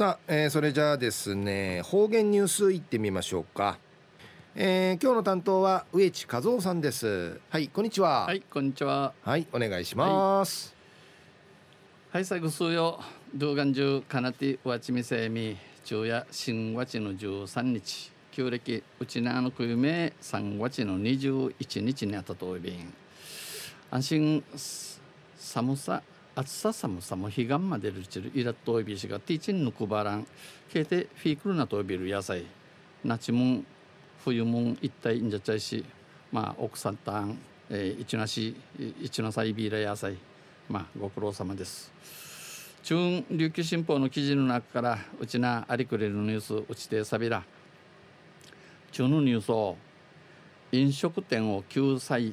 さあ、えー、それじゃあですね方言ニュースいってみましょうか、えー、今日の担当は植地和夫さんです。はいこんにちは。はいこんにちは。はいお願いします。はい、最後数曜動画中かなてわちみせみ昼夜新和地の13日旧暦うちなのくゆめ3月の21日にあったとおびん安心寒さ暑さ寒さも彼岸までるちるイラッとおいびしがティーチンぬくばらん。けいてフィークルなとおびる野菜なちもん冬もん一体んじゃちゃいしまあ奥さんたん、えー、一なし一なさいビーラ野菜まあご苦労様です。中琉球新報の記事の中からうちなありくれるニュースうちてさびら。中のニュースを飲食店を救済、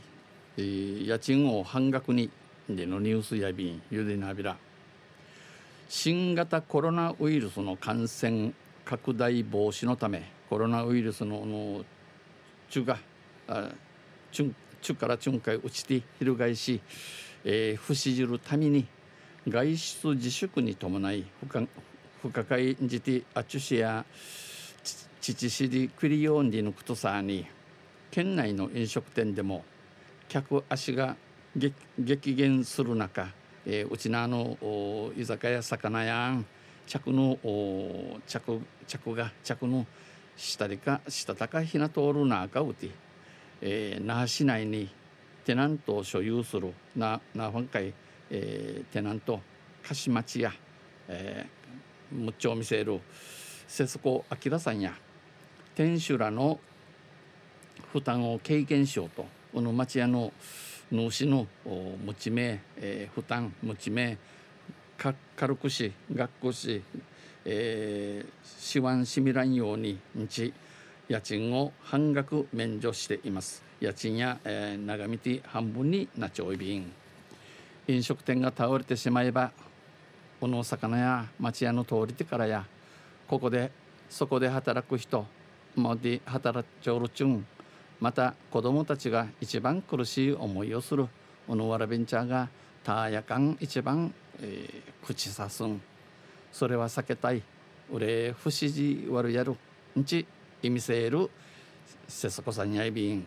えー、家賃を半額に。でのニュースやびんゆでなびら。新型コロナウイルスの感染拡大防止のためコロナウイルスのの中が中中から中海打ちて翻し、えー、不死じるために外出自粛に伴い不可解じてあちゅしや父しりクリヨンディのことさに県内の飲食店でも客足が激減する中、えー、うちなあの居酒屋魚屋着の着着が着の下でか下高ひな通るなあかうて、えー、那覇市内にテナントを所有するな那覇会、えー、テナント鹿島町や、えー、むっちょを見せる節子明さんや店主らの負担を軽減しようとこの町屋の主の持ち目、えー、負担持ち目か軽くし学校し、えー、しわんしみらんように日家賃を半額免除しています家賃や、えー、長見て半分になっちゃうびん飲食店が倒れてしまえばこの魚や町屋の通りてからやここでそこで働く人もで働っちょるちゅんまた子どもたちが一番苦しい思いをする。小野原ベンチャーがたやかん一番、えー、口さすん。それは避けたい。俺不思議悪やるんち。意味せる。節子さんやいびん。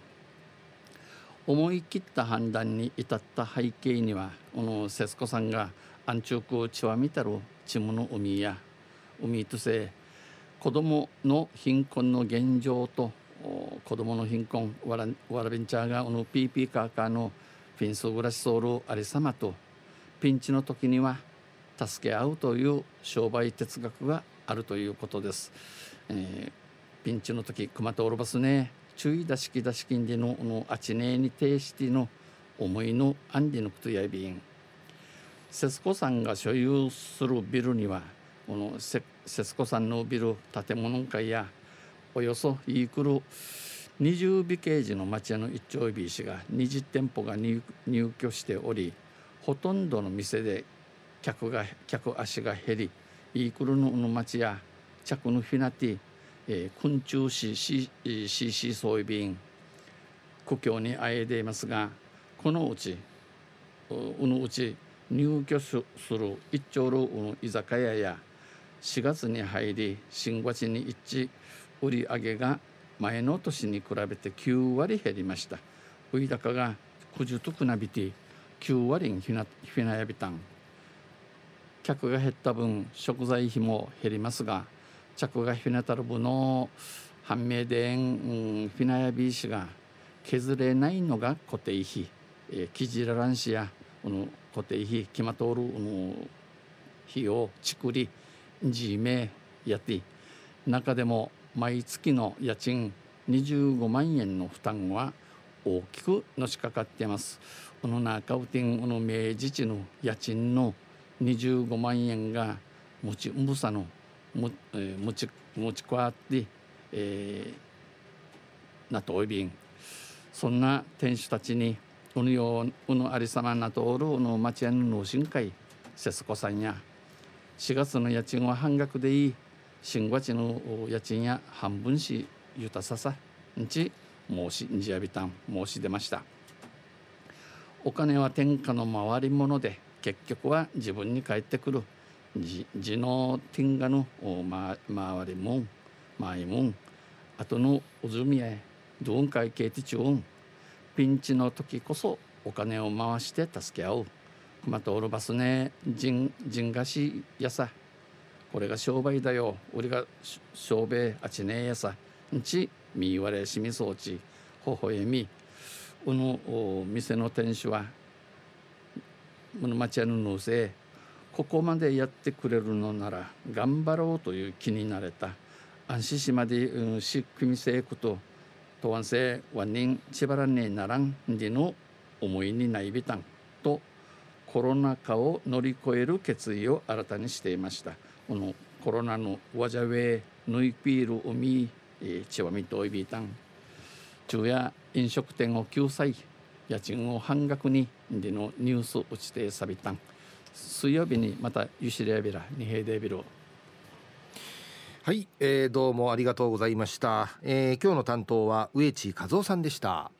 思い切った判断に至った背景にはこの節子さんが安中区血はみたる。血もの海や海とせ子どもの貧困の現状と子どもの貧困わらわらベンチャーがこの PP カーカーのフィンス暮らしソウルありさまとピンチの時には助け合うという商売哲学があるということです。えー、ピンチの時熊とおろばすね注意出しき出し金でののあちねえに呈しての思いのアンディのことやびん節子さんが所有するビルにはこの節子さんのビル建物会やおよそイークル20ビケージの町屋の一丁ビー氏が20店舗が入居しておりほとんどの店で客が客足が減りイークルの町や着のフィナティ、えー、昆虫市 CC 装備便故郷にあえでいますがこのうちうのうち入居する一丁の居酒屋や4月に入り新月に一致売り上げが前の年に比べて9割減りました。売高がくじとくなびて9割にひなひなやびたん。客が減った分食材費も減りますが着がひなたる分の判明でんフィナヤビーシが削れないのが固定費、えー、キジラランシやこの固定費決まとるの費をちくりじめやって中でも毎月の家賃25万円の負担は大きくのしかかっています。この中うてんの明治地の家賃の25万円が持ち重さの持ち持ちこわって、えー、なとおいびんそんな店主たちにうぬようぬありさまなとおるの町屋の農神会節子さんや4月の家賃は半額でいい新月の家賃や半分しゆたささんち申しんじやびたん申し出ました。お金は天下の回り物で結局は自分に返ってくる。じじのティンガのま回りもんまいもん。あとのうずみへどんかいけてちゅうん。ピンチの時こそお金を回して助け合う。またおるばすねじんじんがしやさ。これが商売だよ。俺が商売あちねえやさ。んちみわれしみそうち。ほほえみ。うの店の店主はこの町屋ののせここまでやってくれるのなら頑張ろうという気になれた。安心しまで、うん、し組みせいこと。とわんせわんにんちばらねえならんでの思いにないびたん。とコロナ禍を乗り越える決意を新たにしていました。このコロナのわじゃウェイヌイピール海みちわみといびたん。昼夜飲食店を救済家賃を半額にでのニュース打ちてさびたん。水曜日にまたユシレアビラ二平デビルはい、えー、どうもありがとうございました、えー、今日の担当は植地和夫さんでした。